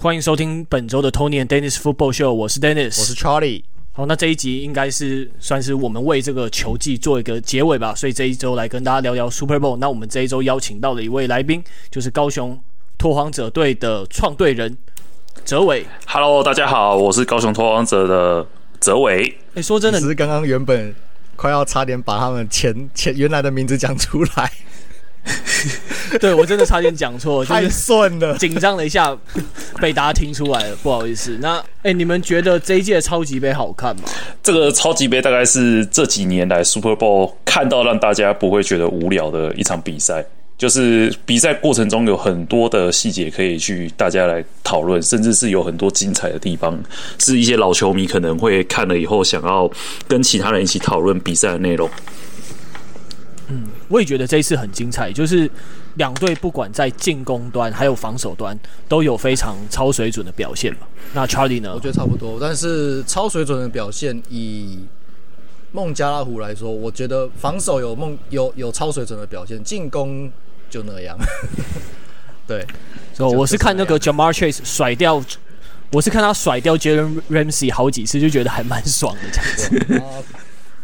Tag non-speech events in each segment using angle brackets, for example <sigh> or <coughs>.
欢迎收听本周的 Tony and Dennis Football Show，我是 Dennis，我是 Charlie。好，那这一集应该是算是我们为这个球季做一个结尾吧，所以这一周来跟大家聊聊 Super Bowl。那我们这一周邀请到的一位来宾，就是高雄拓荒者队的创队人哲伟。Hello，大家好，我是高雄拓荒者的哲伟。哎，说真的，只是刚刚原本快要差点把他们前前原来的名字讲出来。<laughs> 对，我真的差点讲错，太顺了，紧张了一下，被大家听出来了，不好意思。那哎，你们觉得这一届超级杯好看吗？这个超级杯大概是这几年来 Super Bowl 看到让大家不会觉得无聊的一场比赛，就是比赛过程中有很多的细节可以去大家来讨论，甚至是有很多精彩的地方，是一些老球迷可能会看了以后想要跟其他人一起讨论比赛的内容。嗯，我也觉得这一次很精彩，就是两队不管在进攻端还有防守端都有非常超水准的表现嘛。那 Charlie 呢？我觉得差不多，但是超水准的表现，以孟加拉虎来说，我觉得防守有孟有有超水准的表现，进攻就那样。<laughs> 对，所以我是看那个 Ja'Marr Chase 甩掉，我是看他甩掉 Jalen Ramsey 好几次，就觉得还蛮爽的这样子。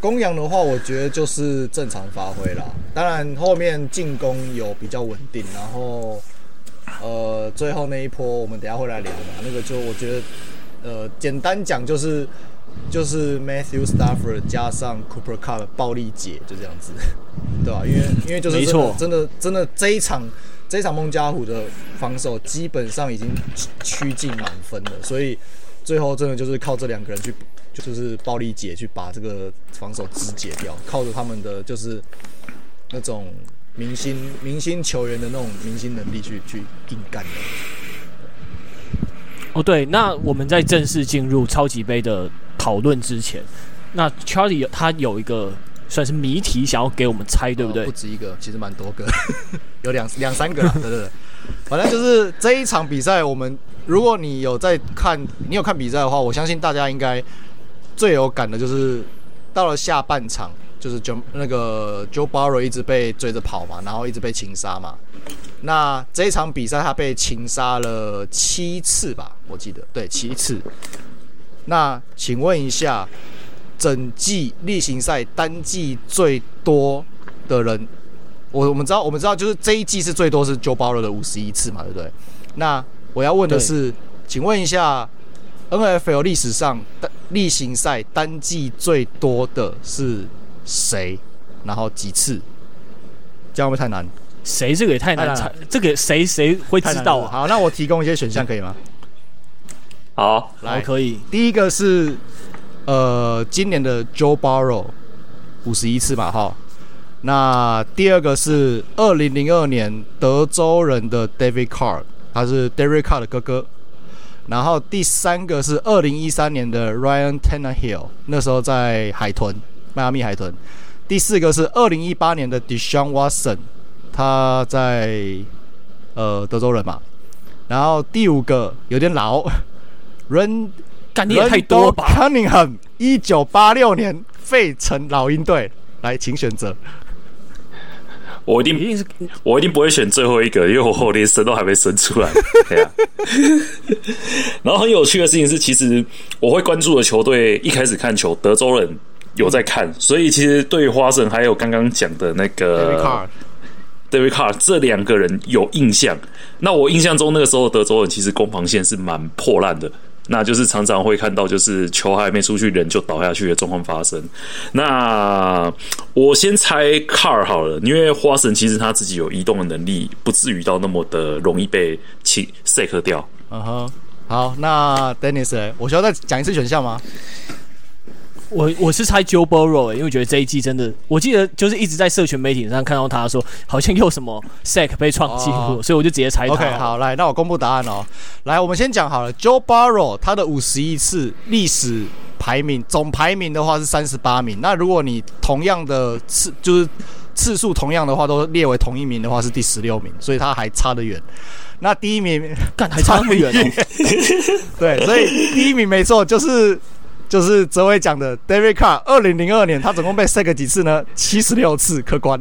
公羊的话，我觉得就是正常发挥啦。当然后面进攻有比较稳定，然后呃，最后那一波我们等下会来聊嘛。那个就我觉得，呃，简单讲就是就是 Matthew Stafford 加上 Cooper Kupp 暴力解，就这样子，对吧？因为因为就是真的真的真的这一场这一场孟加虎的防守基本上已经趋近满分了，所以最后真的就是靠这两个人去。就是暴力解去把这个防守肢解掉，靠着他们的就是那种明星明星球员的那种明星能力去去硬干的。哦，对，那我们在正式进入超级杯的讨论之前，那 Charlie 他有一个算是谜题想要给我们猜，对不对？哦，不止一个，其实蛮多个，<laughs> 有两两三个，<laughs> 对对对。反正就是这一场比赛，我们如果你有在看，你有看比赛的话，我相信大家应该。最有感的就是到了下半场，就是 Joe 那个 Joe Burrow 一直被追着跑嘛，然后一直被擒杀嘛。那这一场比赛他被擒杀了七次吧，我记得对七次。那请问一下，整季例行赛单季最多的人，我我们知道我们知道就是这一季是最多是 Joe Burrow 的五十一次嘛，对不对？那我要问的是，请问一下。NFL 历史上的例行赛单季最多的是谁？然后几次？这样会不会太难？谁？这个也太难猜。这个谁谁会知道啊？好，那我提供一些选项可以吗？好，来可以。第一个是呃，今年的 Joe Burrow 五十一次嘛，哈。那第二个是二零零二年德州人的 David Carr，他是 David Carr 的哥哥。然后第三个是二零一三年的 Ryan Tannehill，那时候在海豚，迈阿密海豚。第四个是二零一八年的 Deshaun Watson，他在呃德州人嘛。然后第五个有点老，Randall 多吧 Cunningham，一九八六年费城老鹰队。来，请选择。我一定，一定是我一定不会选最后一个，因为我 <laughs> 连生都还没生出来。<laughs> 对啊。然后很有趣的事情是，其实我会关注的球队，一开始看球，德州人有在看，所以其实对于花神还有刚刚讲的那个 David Carr 这两个人有印象。那我印象中那个时候德州人其实攻防线是蛮破烂的。那就是常常会看到，就是球还没出去，人就倒下去的状况发生。那我先猜 car 好了，因为花神其实他自己有移动的能力，不至于到那么的容易被气 sack 掉。嗯哼，好，那 Dennis，我需要再讲一次选项吗？我我是猜 Joe Burrow，因为我觉得这一季真的，我记得就是一直在社群媒体上看到他说，好像又什么 sack 被创纪录，所以我就直接猜他。OK，好，来，那我公布答案哦。来，我们先讲好了，Joe Burrow 他的五十一次历史排名总排名的话是三十八名。那如果你同样的次就是次数同样的话，都列为同一名的话是第十六名，所以他还差得远。那第一名干还差那么远哦？<laughs> 对，所以第一名没错，就是。就是哲玮讲的，David Carr，二零零二年他总共被 sack 几次呢？七十六次，客观。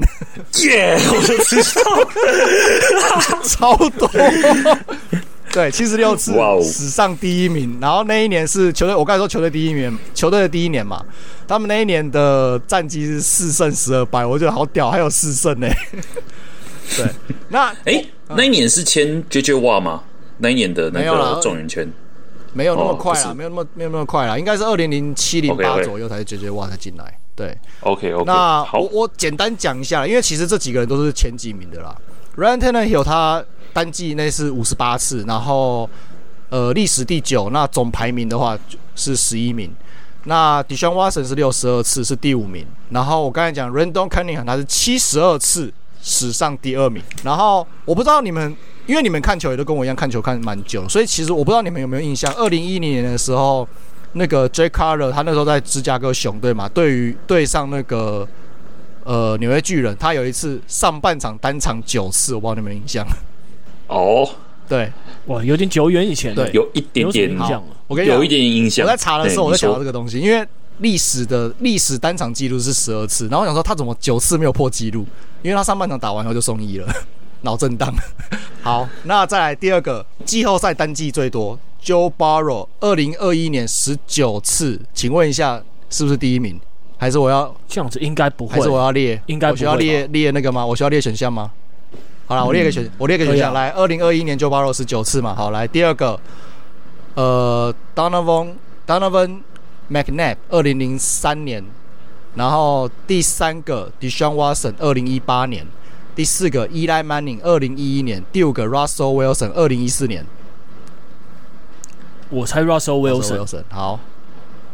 耶，我就知道，<laughs> 超多。<laughs> 对，七十六次，史上第一名。然后那一年是球队，我刚才说球队第一名，球队的第一年嘛，他们那一年的战绩是四胜十二败，我觉得好屌，还有四胜呢。<laughs> 对，那哎、欸，那一年是签 JJ Watt 吗？那一年的那个状元签没有那么快啦，没有那么没有那么快啦，应该是二零零七零八左右才是 JJ Watt 才进来。对，OK OK。那我我简单讲一下，因为其实这几个人都是前几名的啦。Ryan Tannehill 他单季内是五十八次，然后呃历史第九，那总排名的话是十一名。那 Deshaun Watson 是六十二次，是第五名。然后我刚才讲 Randon Cunningham 他是七十二次，史上第二名。然后我不知道你们，因为你们看球也都跟我一样看球看蛮久，所以其实我不知道你们有没有印象，二零一零年的时候。那个 Jay Cutler 他那时候在芝加哥熊队嘛，对于对上那个呃纽约巨人，他有一次上半场单场九次，我不知道你们有印象。哦，对，哇，有点久远以前，对，有一点点印象。我跟你讲，有一点印象。我在查的时候，我在想到这个东西，因为历史的历史单场记录是十二次，然后我想说他怎么九次没有破纪录？因为他上半场打完后就送医了，<laughs> 脑震荡。<laughs> 好，那再来第二个季后赛单季最多。Joe Barrow 二零二一年十九次，请问一下是不是第一名？还是我要这样子？应该不会。还是我要列？应该。我需要列列那个吗？我需要列选项吗？好了，我列个选，嗯、我列个选项。来，二零二一年 Joe Barrow 十九次嘛。好，来第二个，呃，Donovan Donovan McNabb，二零零三年。然后第三个 Deshaun Watson，二零一八年。第四个 Eli Manning，二零一一年。第五个 Russell Wilson，二零一四年。我猜 Russell Wilson，, Wilson 好，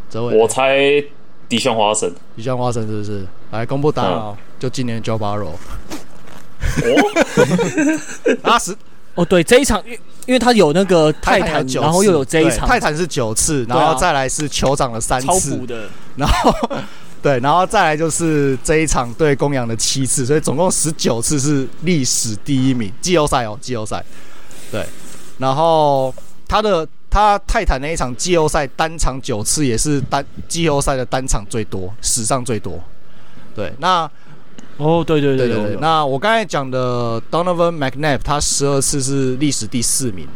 这位我猜 Deshaun Watson，Deshaun Watson 是不是？来公布答案哦，嗯、就今年 Joe Burrow。哦，八十哦，对，这一场，因因为他有那个泰坦，然后又有这一场，泰坦是九次，然后再来是酋长的三次，的，然后对，然后再来就是这一场对公羊的七次，所以总共十九次是历史第一名，季后赛哦，季后赛，对，然后他的。他泰坦那一场季后赛单场九次，也是单季后赛的单场最多，史上最多。对，那哦，对对对对对。那我刚才讲的 Donovan McNabb，他十二次是历史第四名，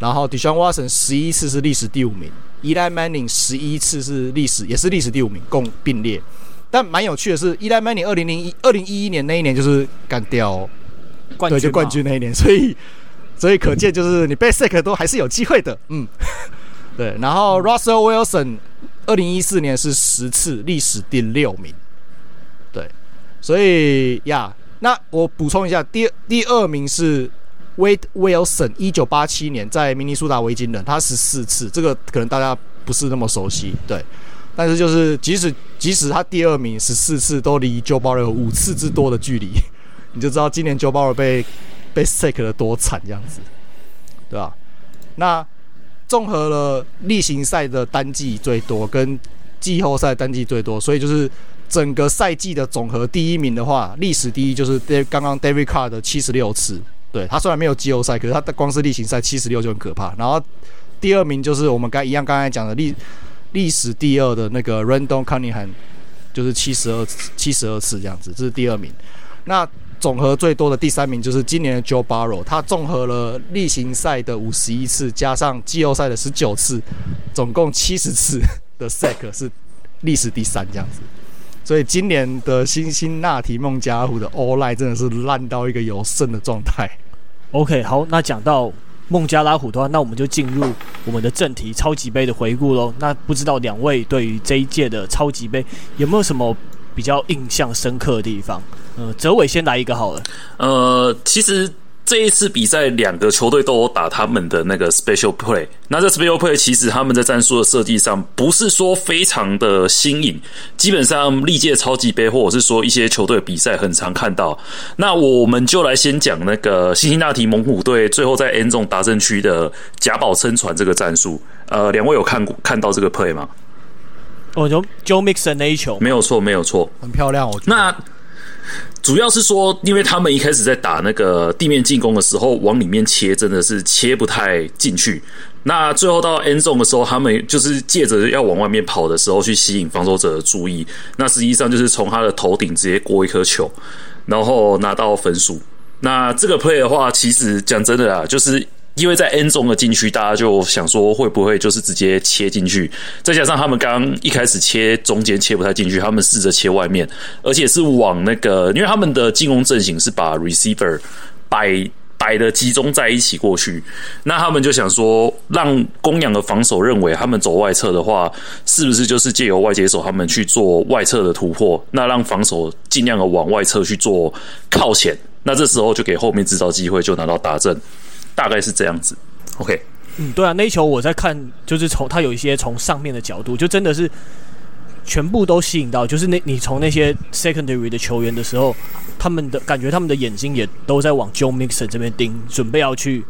然后 Deshaun Watson 十一次是历史第五名，Eli Manning 十一次是历史也是历史第五名，共并列。但蛮有趣的是，Eli Manning 二零零一二零一一年那一年就是干掉冠军，对，就冠军那一年，所以。所以可见，就是你被 sack 都还是有机会的，嗯，<laughs> 对。然后 Russell Wilson 二零一四年是十次，历史第六名，对。所以呀，那我补充一下，第第二名是 Wade Wilson，一九八七年在明尼苏达维京人，他十四次，这个可能大家不是那么熟悉，对。但是就是即使即使他第二名十四次，都离 Joe Burrow 有五次之多的距离，<laughs> 你就知道今年 Joe Burrow 被。被 sack 的多惨，这样子，对吧？那综合了例行赛的单季最多跟季后赛单季最多，所以就是整个赛季的总和第一名的话，历史第一就是刚刚 David Carr 的七十六次。对，他虽然没有季后赛，可是他的光是例行赛七十六就很可怕。然后第二名就是我们刚一样刚才讲的历历史第二的那个 Randall Cunningham，就是七十二七十二次这样子，这是第二名。那总和最多的第三名就是今年的 Joe Barrow，他综合了例行赛的五十一次，加上季后赛的十九次，总共七十次的 sack 是历史第三这样子。所以今年的辛辛那提孟加拉虎的 O-line 真的是烂到一个有剩的状态。OK，好，那讲到孟加拉虎的话，那我们就进入我们的正题——超级杯的回顾喽。那不知道两位对于这一届的超级杯有没有什么比较印象深刻的地方？呃，哲伟先来一个好了。呃，其实这一次比赛，两个球队都有打他们的那个 special play。那这 special play 其实他们在战术的设计上不是说非常的新颖，基本上历届超级杯或者是说一些球队比赛很常看到。那我们就来先讲那个辛辛那提猛虎队最后在 end zone 达阵区的假保撑传这个战术。呃，两位有看过看到这个 play 吗？哦，就 Joe Mixon 那一球，没有错，没有错，很漂亮。我觉得那。主要是说，因为他们一开始在打那个地面进攻的时候，往里面切真的是切不太进去。那最后到 end zone 的时候，他们就是借着要往外面跑的时候去吸引防守者的注意。那实际上就是从他的头顶直接过一颗球，然后拿到分数。那这个 play 的话，其实讲真的啦，就是因为在 N 中的禁区，大家就想说会不会就是直接切进去？再加上他们刚一开始切中间切不太进去，他们试着切外面，而且是往那个，因为他们的进攻阵型是把 receiver 摆摆的集中在一起过去，那他们就想说，让公羊的防守认为他们走外侧的话，是不是就是借由外接手他们去做外侧的突破？那让防守尽量的往外侧去做靠前，那这时候就给后面制造机会，就拿到达阵。大概是这样子，OK，嗯，对啊，那一球我在看，就是从他有一些从上面的角度，就真的是全部都吸引到，就是那你从那些 secondary 的球员的时候，他们的感觉，他们的眼睛也都在往 Joe Mixon 这边盯，准备要去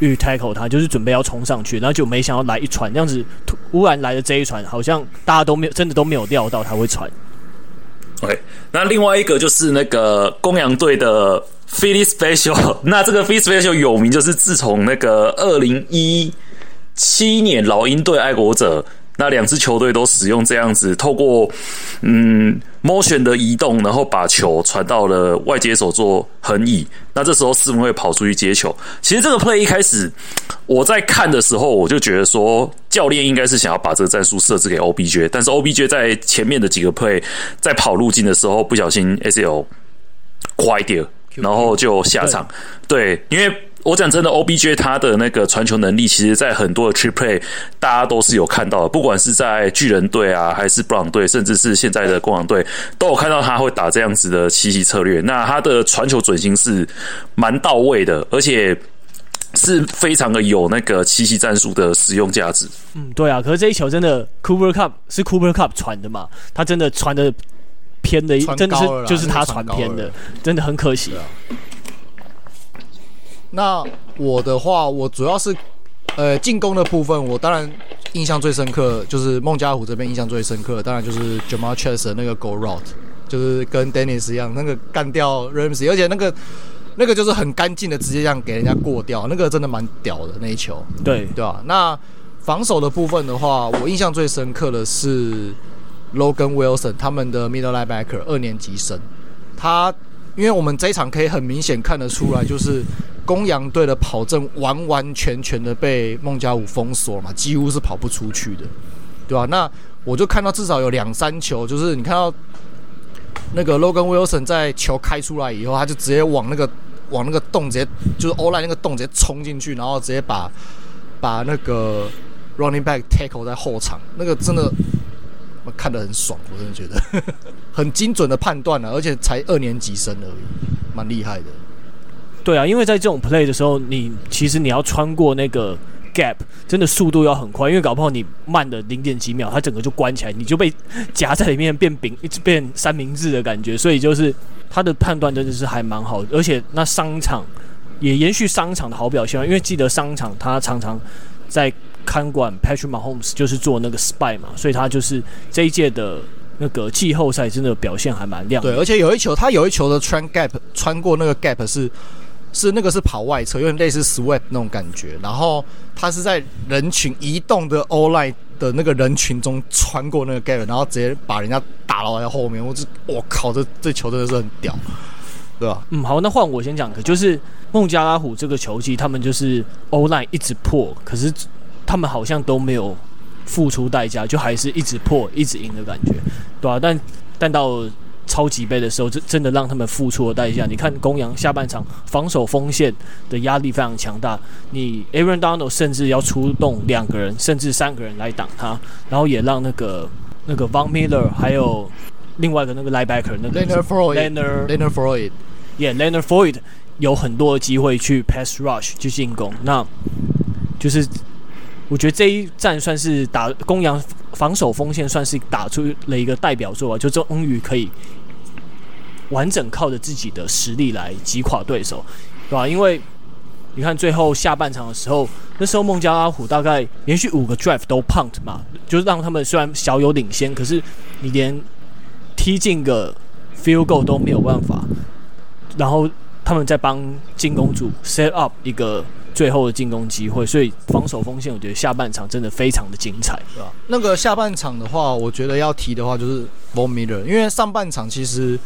去 tackle 他，就是准备要冲上去，然后就没想到来一传，这样子突然来的这一传，好像大家都没有真的都没有料到他会传。OK，那另外一个就是那个公羊队的。Philly Special，<laughs> 那这个 Philly Special 有名，就是自从那个二零一七年老鹰队爱国者，那两支球队都使用这样子，透过嗯 motion 的移动，然后把球传到了外接手做横移，那这时候四分会跑出去接球。其实这个 play 一开始我在看的时候，我就觉得说教练应该是想要把这个战术设置给 OBJ，但是 OBJ 在前面的几个 play 在跑路径的时候不小心 ACL 拐掉。然后就下场，对，对，因为我讲真的，OBJ 他的那个传球能力，其实在很多的 trick play，大家都是有看到的，不管是在巨人队啊，还是布朗队，甚至是现在的公羊队，都有看到他会打这样子的奇袭策略。那他的传球准心是蛮到位的，而且是非常的有那个奇袭战术的使用价值。嗯，对啊，可是这一球真的，Cooper Kupp 是 Cooper Kupp 传的嘛？他真的传的。偏的，真的是就是他传偏的，真的很可惜啊。那我的话，我主要是呃进攻的部分，我当然印象最深刻就是孟加拉虎这边印象最深刻，当然就是 Ja'Marr Chase 的那个 Go Route，就是跟 Dennis 一样，那个干掉 Ramsey，而且那个那个就是很干净的，直接这样给人家过掉，那个真的蛮屌的那一球。对对吧？那防守的部分的话，我印象最深刻的是。Logan Wilson 他们的 middle linebacker 二年级生，他因为我们这一场可以很明显看得出来，就是公羊队的跑阵完完全全的被孟加武封锁嘛，几乎是跑不出去的，对吧？那我就看到至少有两三球，就是你看到那个 Logan Wilson 在球开出来以后，他就直接往那个往那个洞直接就是 O l i n 那个洞直接冲进去，然后直接把把那个 running back tackle 在后场，那个真的。看得很爽，我真的觉得 <laughs> 很精准的判断了，而且才二年级生而已，蛮厉害的。对啊，因为在这种 play 的时候，你其实你要穿过那个 gap，真的速度要很快，因为搞不好你慢的零点几秒，它整个就关起来，你就被夹在里面变饼，一直变三明治的感觉。所以就是他的判断真的是还蛮好的，而且那商场也延续商场的好表现，因为记得商场他常常在。看管 Patrick Mahomes 就是做那个 spy 嘛，所以他就是这一届的那个季后赛真的表现还蛮亮。对，而且有一球，他有一球的穿 gap 穿过那个 gap 是是那个是跑外侧，有点类似 sweep 那种感觉。然后他是在人群移动的 all line 的那个人群中穿过那个 gap，然后直接把人家打到在后面。我这我靠，这这球真的是很屌，对吧？嗯，好，那换我先讲，可就是孟加拉虎这个球技，他们就是 all line 一直破，可是。他们好像都没有付出代价，就还是一直破、一直赢的感觉，对吧、啊？但但到超级杯的时候，真真的让他们付出了代价。你看公羊下半场防守锋线的压力非常强大，你 Aaron Donald 甚至要出动两个人甚至三个人来挡他，然后也让那个那个 Von Miller 还有另外一个那个 Linebacker 那个 Leonard Leonard Floyd，Yeah，Leonard Floyd 有很多的机会去 Pass Rush 去进攻，那就是。我觉得这一战算是打公羊防守锋线，算是打出了一个代表作啊，就终于可以完整靠着自己的实力来击垮对手，对吧？因为你看最后下半场的时候，那时候孟加拉虎大概连续五个 drive 都 punt 嘛，就是让他们虽然小有领先，可是你连踢进个 field goal 都没有办法，然后他们在帮进攻组 set up 一个。最后的进攻机会，所以防守锋线，我觉得下半场真的非常的精彩，对吧？那个下半场的话，我觉得要提的话就是 Von Miller，因为上半场其实，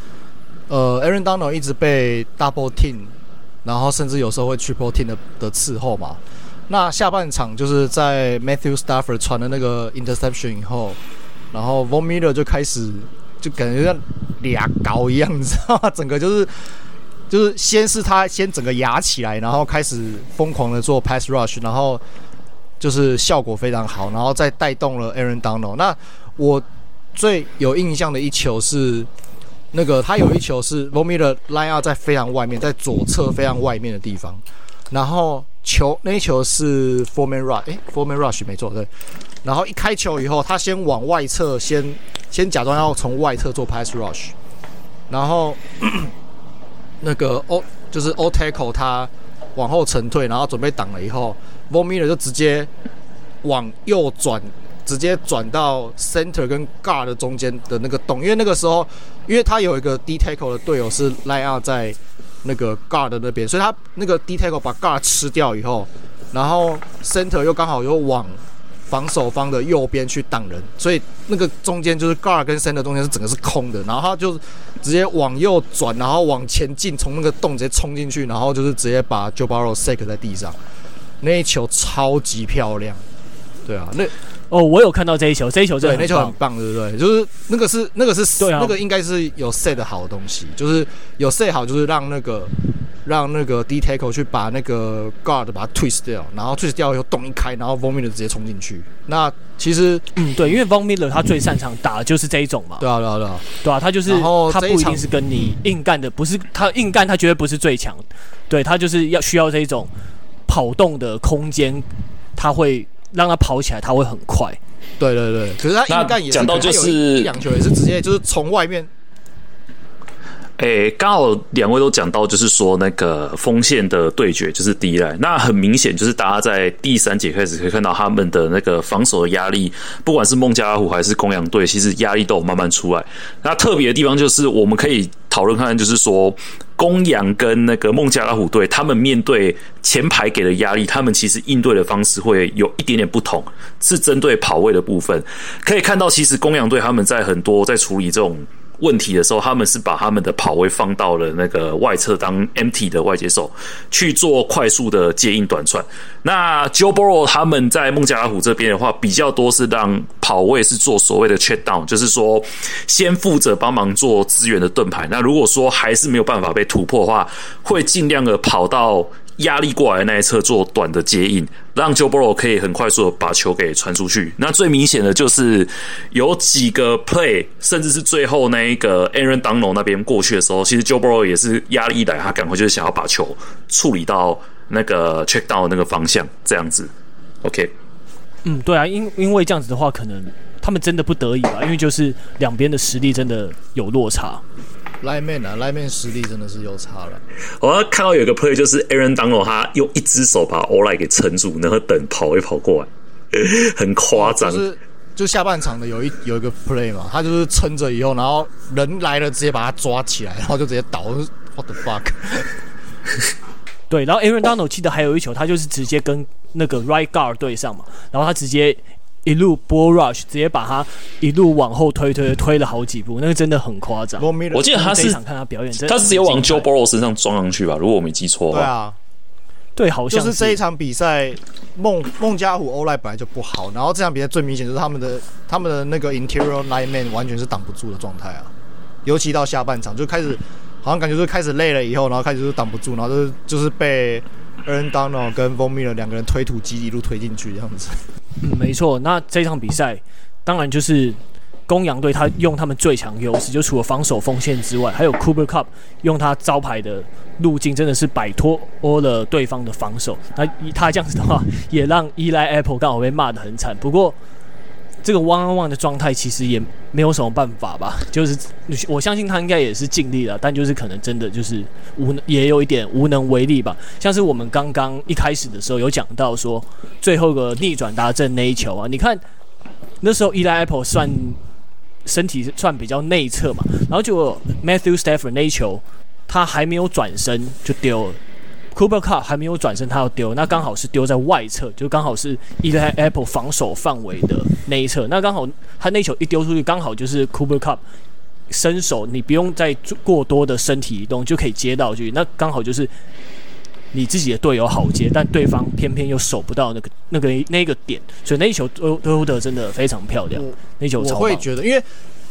呃，Aaron Donald 一直被 double team 然后甚至有时候会 triple team 的的伺候嘛。那下半场就是在 Matthew Stafford 传了那个 interception 以后，然后 Von Miller 就开始就感觉像俩高一样，你知道吗？<laughs> 整个就是就是先是他先整个压起来，然后开始疯狂的做 pass rush，然后就是效果非常好，然后再带动了 Aaron Donald。那我最有印象的一球是那个他有一球是 Von Miller line up 在非常外面，在左侧非常外面的地方，然后。球那一球是 four man rush，诶 four man rush 没错，对。然后一开球以后，他先往外侧，先先假装要从外侧做 pass rush，然后 <coughs> 那个 O 就是 O tackle 他往后沉退，然后准备挡了以后 v o m i l e r 就直接往右转，直接转到 center 跟 guard 的中间的那个洞，因为那个时候，因为他有一个 D tackle 的队友是 line up 在。那个 guard 那边，所以他那个 D tackle 把 guard 吃掉以后，然后 center 又刚好又往防守方的右边去挡人，所以那个中间就是高尔跟森的中间是整个是空的，然后他就直接往右转，然后往前进，从那个洞直接冲进去，然后就是直接把 j o b a r o s a k 在地上，那一球超级漂亮，对啊，那。哦，我有看到这一球，这一球真的对，那球很棒，对不对？就是那个是那个是对啊，那个应该是有 set 好的东西，就是有 set 好，就是让那个让那个 D tackle 去把那个 guard 把它 twist 掉，然后 twist 掉以后洞一开，然后 Von Miller 直接冲进去。那其实嗯，对，因为 Von Miller 他最擅长打的就是这一种嘛，对啊，对啊，对啊，对啊，他就是他不一定是跟你硬干的，不是他硬干，他绝对不是最强，对他就是要需要这一种跑动的空间，他会让他跑起来，他会很快。对对对，可是他硬干也是，讲到就是一两球也是直接就是从外面。诶，刚好两位都讲到，就是说那个锋线的对决就是第一来，那很明显就是大家在第三节开始可以看到他们的那个防守的压力，不管是孟加拉虎还是公羊队，其实压力都有慢慢出来。那特别的地方就是我们可以讨论看看，就是说公羊跟那个孟加拉虎队，他们面对前排给的压力，他们其实应对的方式会有一点点不同，是针对跑位的部分。可以看到，其实公羊队他们在很多在处理这种。问题的时候，他们是把他们的跑位放到了那个外侧当 empty 的外接手去做快速的接应短传。那 Joe Burrow 他们在孟加拉虎这边的话，比较多是让跑位是做所谓的 check down，就是说先负责帮忙做资源的盾牌。那如果说还是没有办法被突破的话，会尽量的跑到。压力过来的那一侧做短的接应，让 Joe Burrow 可以很快速的把球给传出去。那最明显的就是有几个 play，甚至是最后那一个 Aaron Donald 那边过去的时候，其实 Joe Burrow 也是压力一来，他赶快就是想要把球处理到那个 check down 的那个方向，这样子。OK，嗯，对啊，因因为这样子的话，可能他们真的不得已吧，因为就是两边的实力真的有落差。Lineman 啊，Lineman 实力真的是有差了。我要看到有个 play，就是 Aaron Donald 他用一只手把 O-line 给撑住，然后等跑一跑过来，<laughs> 很夸张。就是就下半场的有一有一个 play 嘛，他就是撑着以后，然后人来了直接把他抓起来，然后就直接倒。What the fuck？<laughs> 对，然后 Aaron Donald 记得还有一球，他就是直接跟那个 Right Guard 对上嘛，然后他直接。一路 bull rush，直接把他一路往后推推推了好几步，那个真的很夸张。我记得他是想看他表演，他是直接往 Joe Burrow 身上撞上去吧？如果我没记错的话。对啊，对，好像是，就是这一场比赛，孟孟加虎 O-line 本来就不好，然后这场比赛最明显就是他们的他们的那个 interior lineman 完全是挡不住的状态啊，尤其到下半场就开始好像感觉就是开始累了以后，然后开始就是挡不住，然后就是就是被 Aaron Donald 跟 Von Miller 两个人推土机一路推进去这样子。嗯，没错。那这场比赛，当然就是公羊队他用他们最强优势，就除了防守锋线之外，还有 Cooper Cup 用他招牌的路径，真的是摆脱了对方的防守。那以他这样子的话，也让依赖 Apple 刚好被骂得很惨。不过，这个 one on one 的状态其实也没有什么办法吧，就是我相信他应该也是尽力了，但就是可能真的就是无也有一点无能为力吧。像是我们刚刚一开始的时候有讲到说，最后一个逆转达阵那一球啊，你看那时候 Eli Apple 算身体算比较内侧嘛，然后就 Matthew Stafford 那一球他还没有转身就丢了。Cooper Kupp 还没有转身，他要丢，那刚好是丢在外侧，就刚好是 Eli Apple 防守范围的那一侧。那刚好他那球一丢出去，刚好就是 Cooper Kupp 伸手，你不用再过多的身体移动就可以接到去。那刚好就是你自己的队友好接，但对方偏偏又守不到那个那个那个点，所以那一球丢丢的真的非常漂亮。那一球超我会觉得，因为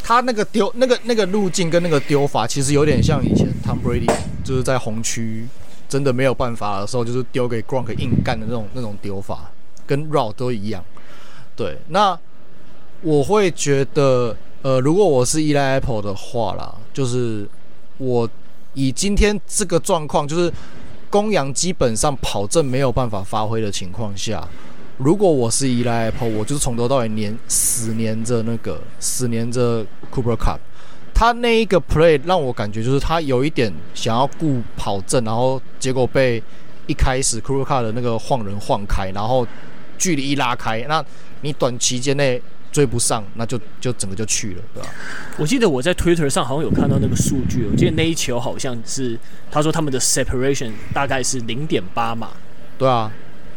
他那个丢那个那个路径跟那个丢法，其实有点像以前 Tom Brady 就是在红区真的没有办法的时候，就是丢给 Gronk 硬干的那种那种丢法，跟 Rou 都一样。对，那我会觉得，呃，如果我是依赖 Apple 的话啦，就是我以今天这个状况，就是公羊基本上跑阵没有办法发挥的情况下，如果我是依赖 Apple，我就是从头到尾黏死黏着那个死黏着 Cooper Kupp，他那一个 play 让我感觉就是他有一点想要顾跑阵，然后结果被一开始 Cooper Kupp 的那个晃人晃开，然后距离一拉开，那。你短期间内追不上，那就就整个就去了，对吧？我记得我在 Twitter 上好像有看到那个数据，我记得那一球好像是他说他们的 separation 大概是零点八码，对啊，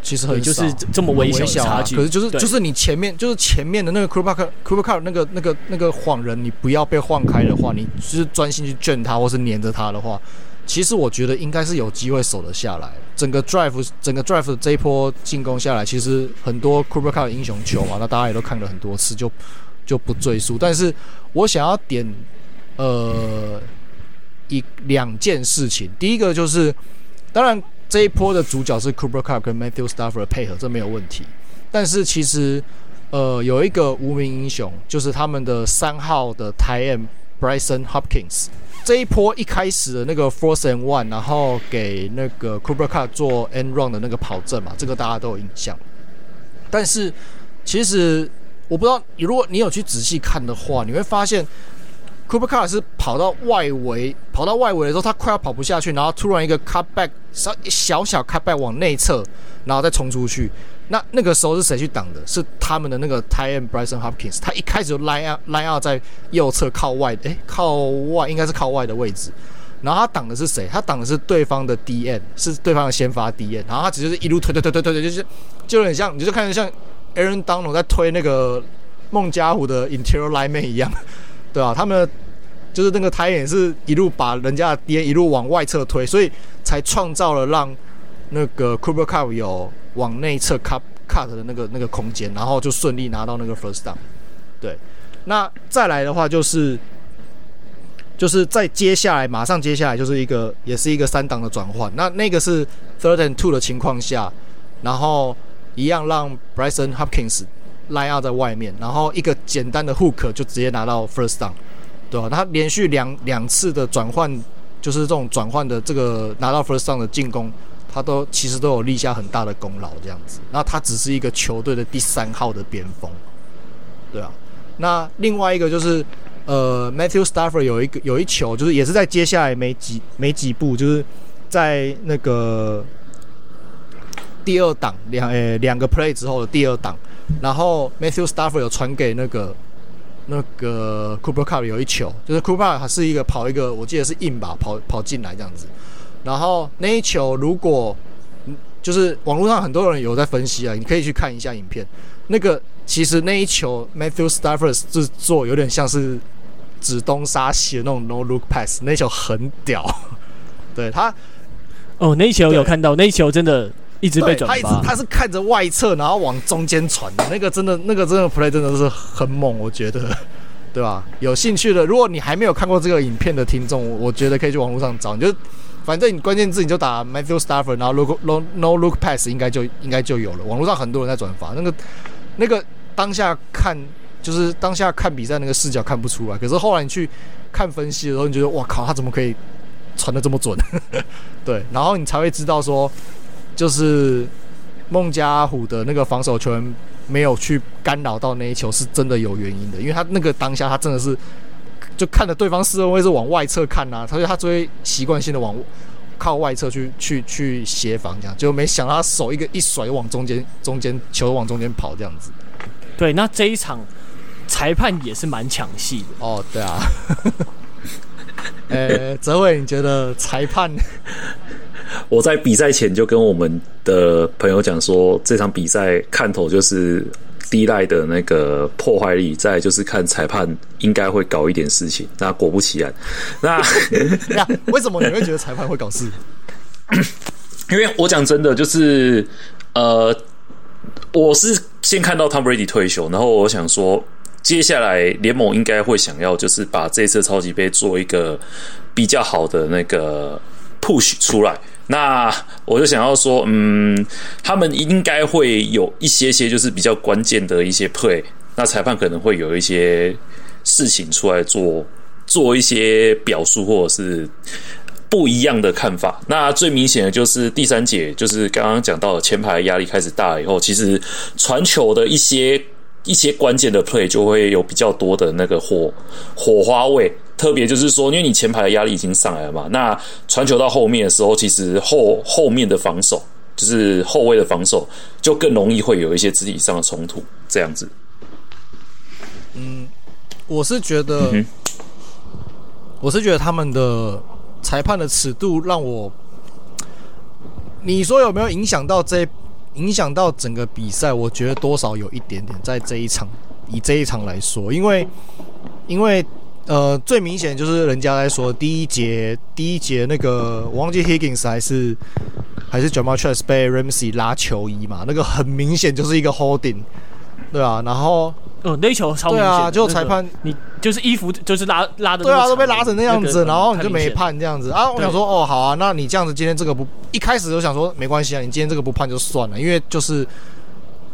其实很就是这么微小差距，可是就是就是你前面就是前面的那个 Cooper Kupp 那个那个那个晃人，你不要被晃开的话，你就是专心去卷他或是黏着他的话。其实我觉得应该是有机会守得下来。整个 drive 整个 drive 这一波进攻下来，其实很多的英雄球嘛，那大家也都看了很多次，就就不赘述。但是我想要点呃一两件事情，第一个就是，当然这一波的主角是 Cooper Kupp 跟 Matthew Stafford 的配合，这没有问题。但是其实呃有一个无名英雄，就是他们的三号的 tight end Brycen Hopkins。这一波一开始的那个 Force and one，然后给那个 Cooper Kupp 做 end run 的那个跑阵嘛，这个大家都有印象。但是其实我不知道，你如果你有去仔细看的话，你会发现 Cooper Car 是跑到外围，跑到外围的时候，他快要跑不下去，然后突然一个 cut back，小小小 cut back 往内侧，然后再冲出去。那那个时候是谁去挡的？是他们的那个 Tyen Bryson Hopkins，他一开始就 line out line out 在右侧靠外，诶，靠外应该是靠外的位置。然后他挡的是谁？他挡的是对方的 DN，是对方的先发 DN。然后他只是一路推推推推推，就是就很像，你就看着像 Aaron Donald 在推那个孟加虎的 interior lineman 一样，对啊？他们就是那个 tight end 是一路把人家的 DN 一路往外侧推，所以才创造了让那个 Cooper Cup 有。往内侧 cut cut 的那个那个空间，然后就顺利拿到那个 first down。对，那再来的话就是，就是在接下来马上接下来就是一个也是一个三档的转换。那那个是 third and two 的情况下，然后一样让 Bryson Hopkins line out 在外面，然后一个简单的 hook 就直接拿到 first down，对吧？他连续两两次的转换，就是这种转换的这个拿到 first down 的进攻。他都其实都有立下很大的功劳，这样子。那他只是一个球队的第三号的边锋，对啊。那另外一个就是，呃，Matthew Stafford 有一个有一球，就是也是在接下来没几没几步，就是在那个第二档两诶两个 play 之后的第二档，然后 Matthew Stafford 有传给那个那个 Cooper Kupp 有一球，就是 Cooper 还是一个跑一个，我记得是硬吧，跑跑进来这样子。然后那一球，如果就是网络上很多人有在分析啊，你可以去看一下影片。那个其实那一球，Matthew Stafford 是做有点像是指东杀西的那种 no look pass，那一球很屌。<laughs> 对他，哦，那一球有看到，那一球真的一直被转发。他一直他是看着外侧，然后往中间传的，那个真的那个真的 play 真的是很猛，我觉得，<laughs> 对吧？有兴趣的，如果你还没有看过这个影片的听众，我觉得可以去网络上找，你就。反正你关键字你就打 Matthew Stafford，然后 look no no look pass 应该就应该就有了。网络上很多人在转发，那个那个当下看就是当下看比赛那个视角看不出来，可是后来你去看分析的时候，你觉得哇靠，他怎么可以传的这么准？<laughs> 对，然后你才会知道说，就是孟加虎的那个防守球员没有去干扰到那一球，是真的有原因的，因为他那个当下他真的是。就看着对方四分位是往外侧看呐、啊，所以他就会习惯性的往靠外侧去去去协防，这样就没想到他手一个一甩往中间，中间球往中间跑这样子。对，那这一场裁判也是蛮抢戏的哦。对啊，<laughs> 呃，泽伟，你觉得裁判？<laughs> 我在比赛前就跟我们的朋友讲说，这场比赛看头就是。依赖的那个破坏力，再就是看裁判应该会搞一点事情。那果不其然，那 <laughs> 为什么你会觉得裁判会搞事？<laughs> 因为我讲真的，就是呃，我是先看到 Tom Brady 退休，然后我想说，接下来联盟应该会想要就是把这次超级杯做一个比较好的那个 push 出来。那我就想要说，嗯，他们应该会有一些些就是比较关键的一些 play，那裁判可能会有一些事情出来做做一些表述，或者是。不一样的看法。那最明显的就是第三节，就是刚刚讲到前排压力开始大了以后，其实传球的一些一些关键的 play 就会有比较多的那个火火花味。特别就是说，因为你前排的压力已经上来了嘛，那传球到后面的时候，其实后后面的防守，就是后卫的防守，就更容易会有一些肢体上的冲突。这样子。嗯，我是觉得，嗯、我是觉得他们的。裁判的尺度让我，你说有没有影响到这影响到整个比赛？我觉得多少有一点点，在这一场以这一场来说，因为因为呃最明显就是人家来说第一节第一节那个我忘记 Higgins 还是还是 Ja'Marr Chase 被 Ramsey 拉球衣嘛，那个很明显就是一个 holding，对啊，然后。哦，那球超明显。对啊，就裁判、那个、你就是衣服就是拉拉的。对啊，都被拉成那样子，然后你就没判这样子啊。我想说，哦，好啊，那你这样子今天这个不一开始就想说没关系啊，你今天这个不判就算了，因为就是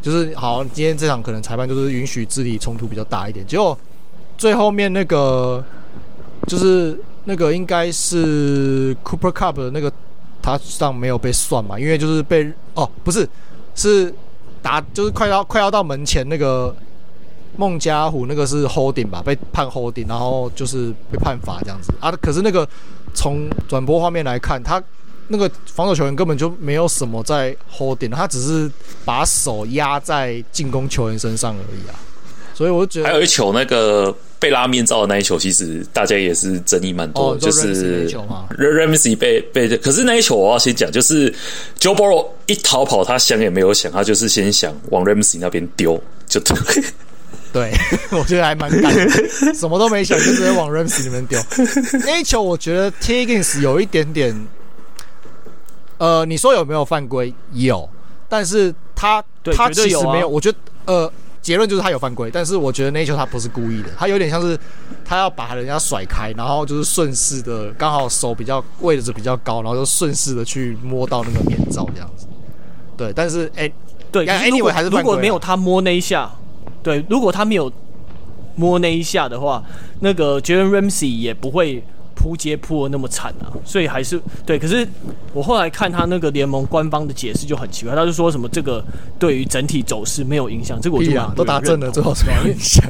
就是好，今天这场可能裁判就是允许肢体冲突比较大一点。结果最后面那个就是那个应该是 Cooper Kupp 的那个他上没有被算嘛，因为就是被哦不是是打就是快要快要到门前那个。孟加虎那个是 holding 吧，被判 holding，然后就是被判罚这样子啊。可是那个从转播画面来看，他那个防守球员根本就没有什么在 holding，他只是把手压在进攻球员身上而已啊。所以我就觉得还有一球那个被拉面罩的那一球，其实大家也是争议蛮多的，哦、就是 Ramsey 被被，可是那一球我要先讲，就是 Joe Burrow 一逃跑，他想也没有想，他就是先想往 Ramsey 那边丢，就对。对，<laughs> 我觉得还蛮干的，什么都没想就直接往 Ramsey 里面丢。那一球我觉得 Tiggins 有一点点，呃，你说有没有犯规？有，但是他他其实没有。我觉得呃，结论就是他有犯规，但是我觉得那一球他不是故意的，他有点像是他要把人家甩开，然后就是顺势的，刚好手比较位置比较高，然后就顺势的去摸到那个面罩这样子。对，但是哎，对，Anyway 还是如果没有他摸那一下。对，如果他没有摸那一下的话，那个 Jalen Ramsey 也不会扑街扑的那么惨啊。所以还是对。可是我后来看他那个联盟官方的解释就很奇怪，他就说什么这个对于整体走势没有影响。这个我就啊，都打正了，最后是没有影响。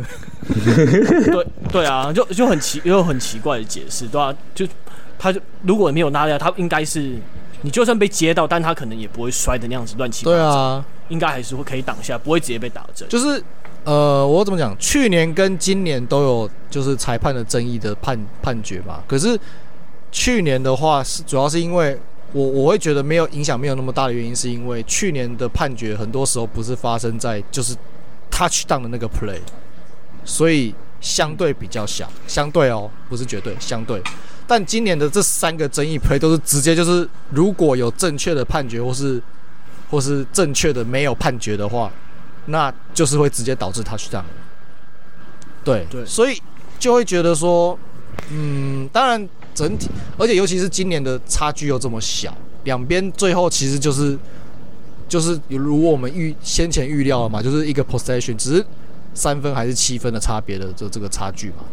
对 <laughs> 对啊，就就很奇又很奇怪的解释，对啊，就他就如果没有拉掉，他应该是你就算被接到，但他可能也不会摔的那样子乱七八糟。对啊，应该还是会可以挡下，不会直接被打正。就是。呃，我怎么讲？去年跟今年都有就是裁判的争议的判判决嘛。可是去年的话是主要是因为我我会觉得没有影响，没有那么大的原因，是因为去年的判决很多时候不是发生在就是 touchdown 的那个 play，所以相对比较小，相对哦，不是绝对，相对。但今年的这三个争议 play 都是直接就是如果有正确的判决或是或是正确的没有判决的话。那就是会直接导致 touchdown，对对，所以就会觉得说，嗯，当然整体，而且尤其是今年的差距又这么小，两边最后其实就是就是如我们预先前预料了嘛，就是一个 possession，只是三分还是七分的差别的这这个差距嘛，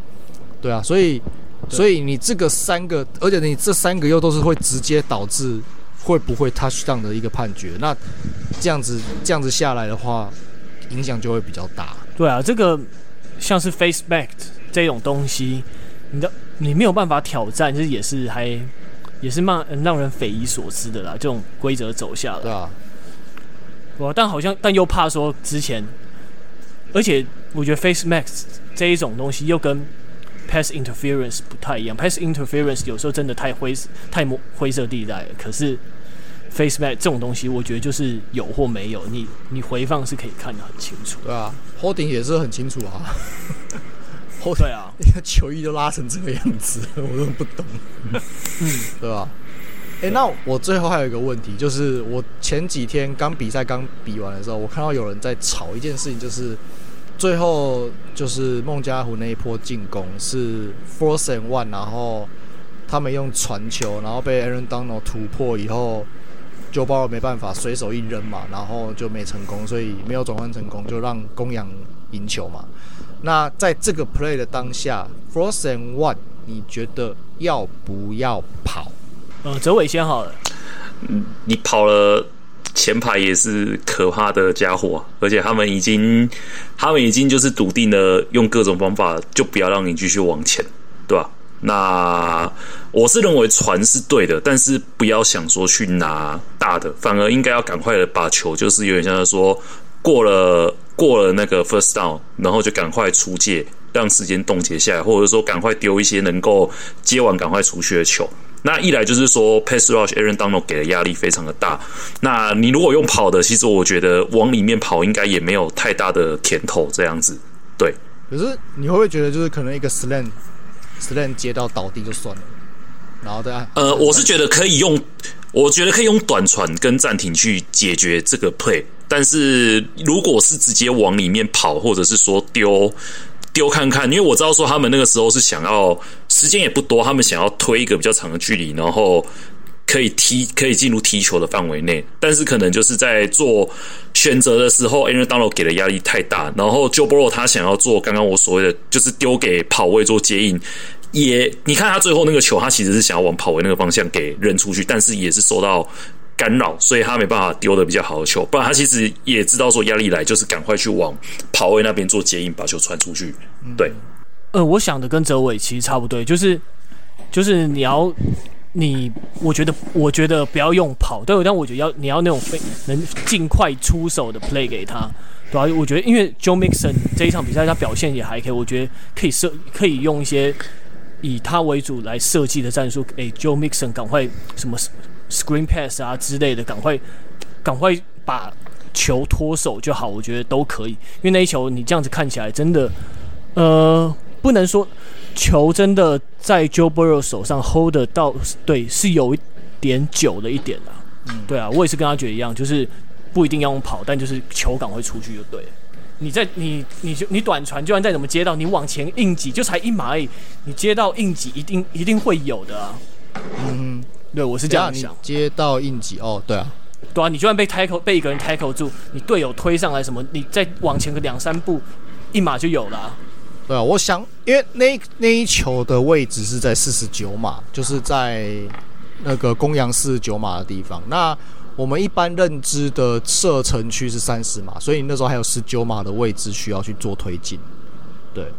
对啊，所以所以你这个三个，而且你这三个又都是会直接导致会不会 touchdown 的一个判决，那这样子这样子下来的话。影响就会比较大。对啊，这个像是 FaceBack 这种东西，你的你没有办法挑战，就是也是还也是让让人匪夷所思的啦。这种规则走下来，对啊，哇！但好像但又怕说之前，而且我觉得 face mask 这一种东西又跟 pass interference 不太一样。pass interference 有时候真的太灰太模灰色地带了，可是。Face mask 这种东西，我觉得就是有或没有，你你回放是可以看得很清楚。对啊，Holding 也是很清楚啊。<laughs> 对啊，<laughs> 球衣都拉成这个样子，<laughs> 我都不懂。嗯，对吧？哎、欸，那我最后还有一个问题，就是我前几天刚比赛刚比完的时候，我看到有人在吵一件事情，就是最后就是孟加湖那一波进攻是 fourth and one，然后他们用传球，然后被 Aaron Donald 突破以后，Joe Burrow 没办法随手一扔嘛，然后就没成功，所以没有转换成功，就让公羊赢球嘛。那在这个 play 的当下，fourth and one，你觉得要不要跑？呃，哲伟先好了。嗯，你跑了，前排也是可怕的家伙，而且他们已经，他们已经就是笃定了，用各种方法就不要让你继续往前，对吧？那我是认为传是对的，但是不要想说去拿大的，反而应该要赶快的把球，就是有点像是说过了过了那个 first down，然后就赶快出界，让时间冻结下来，或者说赶快丢一些能够接完赶快出去的球。那一来就是说，pass rush Aaron Donald 给的压力非常的大。那你如果用跑的，其实我觉得往里面跑应该也没有太大的甜头这样子。对。可是你会不会觉得，就是可能一个 slant slant 接到倒地就算了，然后再按？呃，我是觉得可以用，我觉得可以用短传跟暂停去解决这个 play。但是如果是直接往里面跑，或者是说丢。丢看看，因为我知道说他们那个时候是想要时间也不多，他们想要推一个比较长的距离，然后可以踢，可以进入踢球的范围内。但是可能就是在做选择的时候，Aaron Donald 给的压力太大，然后 Joe Burrow 他想要做刚刚我所谓的，就是丢给跑位做接应，也你看他最后那个球，他其实是想要往跑位那个方向给扔出去，但是也是受到。干扰，所以他没办法丢的比较好的球，不然他其实也知道说压力来，就是赶快去往跑位那边做接应，把球传出去。对，呃，我想的跟哲伟其实差不多，就是就是你要你，我觉得我觉得不要用跑，对，但我觉得要你要那种非能尽快出手的 play 给他，对啊，我觉得因为 Joe Mixon 这一场比赛他表现也还可以，我觉得可以设可以用一些以他为主来设计的战术，哎，Joe Mixon 赶快什么。Screen pass 啊之类的，赶快赶快把球脱手就好，我觉得都可以。因为那一球你这样子看起来真的，呃，不能说球真的在 Joe Burrow 手上 hold 得到，对，是有一点久了一点的。嗯，对啊，我也是跟他觉得一样，就是不一定要用跑，但就是球感会出去就对了。你在你你就你短传，就算再怎么接到，你往前硬挤就才一码而已，你接到硬挤一定一定会有的啊。嗯。对，我是这样想。接到应急哦，对啊，对啊，你就算被 tackle 被一个人 tackle 住，你队友推上来什么，你再往前个两三步，一码就有了啊。对啊，我想，因为那那一球的位置是在四十九码，就是在那个公羊四十九码的地方。那我们一般认知的射程区是三十码，所以那时候还有十九码的位置需要去做推进。对，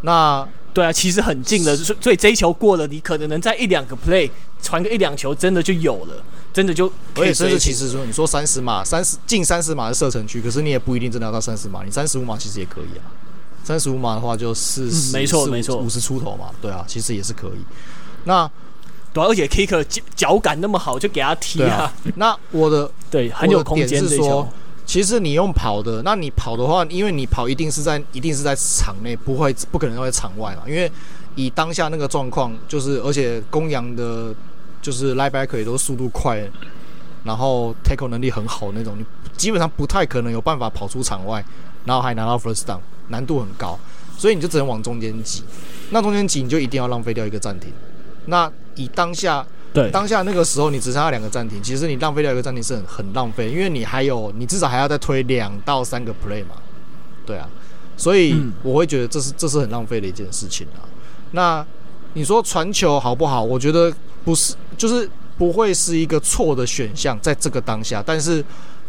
那。对啊，其实很近的，所以这一球过了，你可能能在一两个 play 传个一两球，真的就有了，真的就。而且甚至其实说，你说三十码、三十近三十码的射程区，可是你也不一定真的要到三十码，你三十五码其实也可以啊。三十五码的话就四十、嗯，没错没错，五十出头嘛，对啊，其实也是可以。那对、啊，而且 kicker 脚脚感那么好，就给他踢啊。啊那我的 <laughs> 对很有空间是说。其实你用跑的，那你跑的话，因为你跑一定是在一定是在场内，不会不可能会在场外嘛。因为以当下那个状况，就是而且公羊的，就是 linebacker 也都速度快，然后 tackle 能力很好那种，你基本上不太可能有办法跑出场外，然后还拿到 first down，难度很高，所以你就只能往中间挤。那中间挤你就一定要浪费掉一个暂停。那以当下。对，当下那个时候你只剩下两个暂停，其实你浪费掉一个暂停是很很浪费，因为你还有你至少还要再推两到三个 play 嘛，对啊，所以我会觉得这是这是很浪费的一件事情啊。那你说传球好不好？我觉得不是，就是不会是一个错的选项在这个当下，但是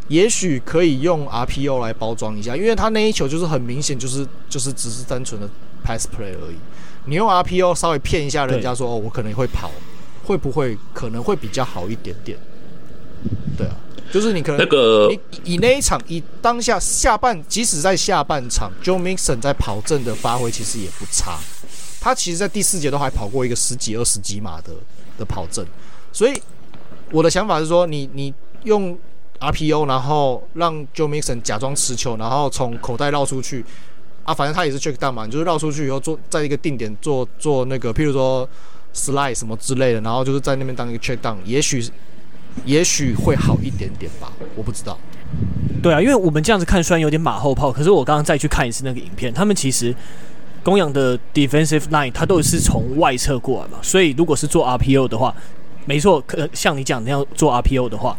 也许可以用 RPO 来包装一下，因为他那一球就是很明显就是就是只是单纯的 pass play 而已，你用 RPO 稍微骗一下人家说哦，我可能会跑。会不会可能会比较好一点点？对啊，就是你可能那个你以那一场以当下下半，即使在下半场，Joe Mixon 在跑阵的发挥其实也不差。他其实，在第四节都还跑过一个十几二十几码的的跑阵。所以我的想法是说，你你用 RPO，然后让 Joe Mixon 假装持球，然后从口袋绕出去啊，反正他也是 check down 嘛，你就是绕出去以后做在一个定点做做那个，譬如说。slide 什么之类的，然后就是在那边当一个 check down，也许也许会好一点点吧，我不知道。对啊，因为我们这样子看虽然有点马后炮，可是我刚刚再去看一次那个影片，他们其实公羊的 defensive line 它都是从外侧过来嘛，所以如果是做 RPO 的话，没错，可像你讲那样做 RPO 的话，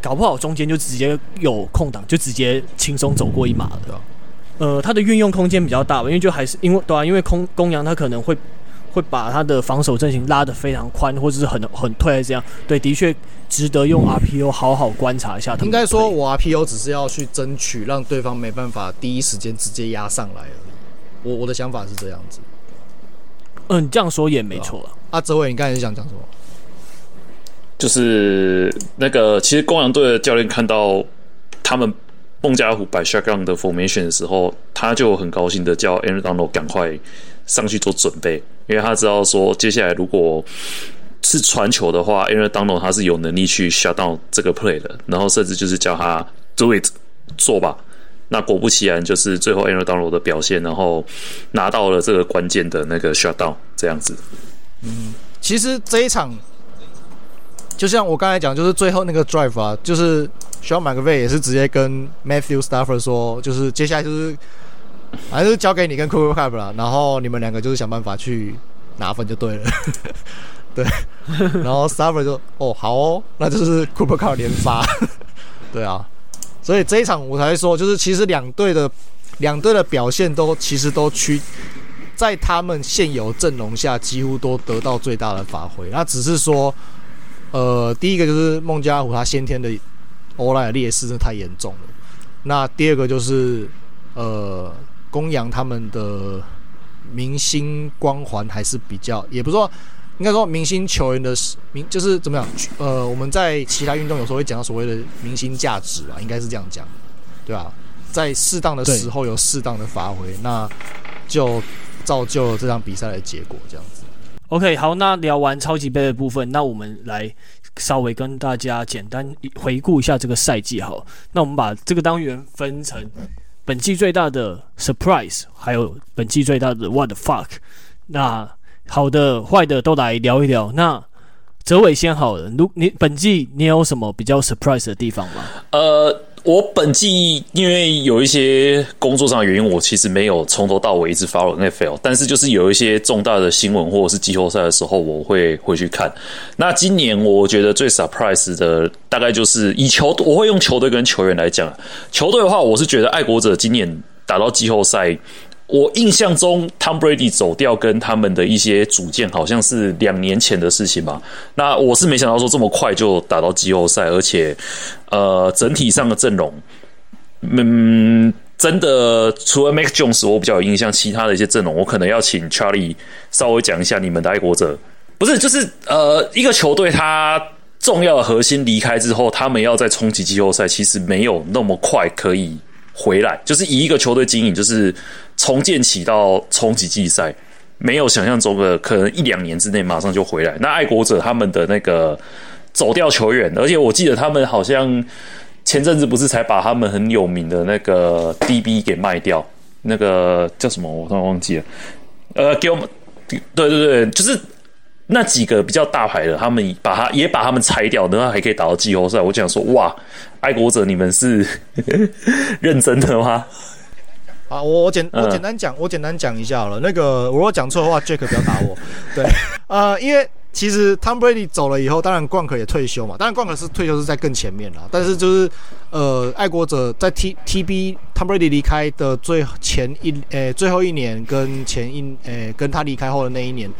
搞不好中间就直接有空档，就直接轻松走过一码了。呃，它的运用空间比较大吧，因为就还是因为对啊，因为空公羊他可能会会把他的防守阵型拉得非常宽，或者是很很退这样。对，的确值得用 RPO 好好观察一下。应该说，我 RPO 只是要去争取让对方没办法第一时间直接压上来而已。我我的想法是这样子。嗯，这样说也没错了。啊，哲伟，你刚才是想讲什么？就是那个，其实公羊队的教练看到他们。孟加拉虎摆 shotgun 的 formation 的时候，他就很高兴的叫 Aaron Donald 赶快上去做准备，因为他知道说接下来如果是传球的话，Aaron Donald 他是有能力去 shut down 这个 play 的，然后甚至就是叫他 do it 做吧。那果不其然，就是最后 Aaron Donald 的表现，然后拿到了这个关键的那个 shut down 这样子。嗯，其实这一场就像我刚才讲，就是最后那个 drive 啊，就是。Sean McVay 也是直接跟 Matthew Stafford 说，就是接下来就是，反正是交给你跟 c o o p e Cup 了，然后你们两个就是想办法去拿分就对了。<laughs> 对，然后 Stafford 就哦好哦，那就是 Cooper Kupp 连发。<laughs> 对啊，所以这一场我才说，就是其实两队的两队的表现都其实都趋在他们现有阵容下几乎都得到最大的发挥。那只是说，呃，第一个就是孟加拉虎他先天的。欧莱的劣势是太严重了。那第二个就是，呃，公羊他们的明星光环还是比较，也不是说，应该说明星球员的明就是怎么样？呃，我们在其他运动有时候会讲到所谓的明星价值啊，应该是这样讲，对吧？在适当的时候有适当的发挥，那就造就了这场比赛的结果，这样子。OK，好，那聊完超级杯的部分，那我们来。稍微跟大家简单回顾一下这个赛季好，那我们把这个单元分成本季最大的 surprise，还有本季最大的 what the fuck。那好的、坏的都来聊一聊。那泽伟先好了，如你本季你有什么比较 surprise 的地方吗？呃。我本季因为有一些工作上的原因，我其实没有从头到尾一直 follow NFL，但是就是有一些重大的新闻或者是季后赛的时候，我会回去看。那今年我觉得最 surprise 的大概就是以球，我会用球队跟球员来讲。球队的话，我是觉得爱国者今年打到季后赛。我印象中，Tom Brady 走掉跟他们的一些组建好像是两年前的事情吧。那我是没想到说这么快就打到季后赛，而且呃整体上的阵容，嗯，真的除了 Mac Jones 我比较有印象，其他的一些阵容我可能要请 Charlie 稍微讲一下你们的爱国者。不是，就是呃一个球队他重要的核心离开之后，他们要再冲击季后赛，其实没有那么快可以回来。就是以一个球队经营，就是。重建起到冲击季赛，没有想象中的可能一两年之内马上就回来。那爱国者他们的那个走掉球员，而且我记得他们好像前阵子不是才把他们很有名的那个 DB 给卖掉，那个叫什么我突然忘记了。呃，给我们，对对对，就是那几个比较大牌的，他们把他也把他们拆掉，然后还可以打到季后赛。我想说，哇，<laughs> 爱国者你们是 <laughs> 认真的吗？啊，我我简我简单讲，我简单讲一下好了。那个，我如果讲错的话，Jack 不要打我。<laughs> 对，呃，因为其实 Tom Brady 走了以后，当然 Gronk 也退休嘛。当然 Gronk 是退休是在更前面了。但是就是呃，爱国者在 T T B Tom Brady 离开的最前一诶、欸、最后一年跟前一诶、欸、跟他离开后的那一年，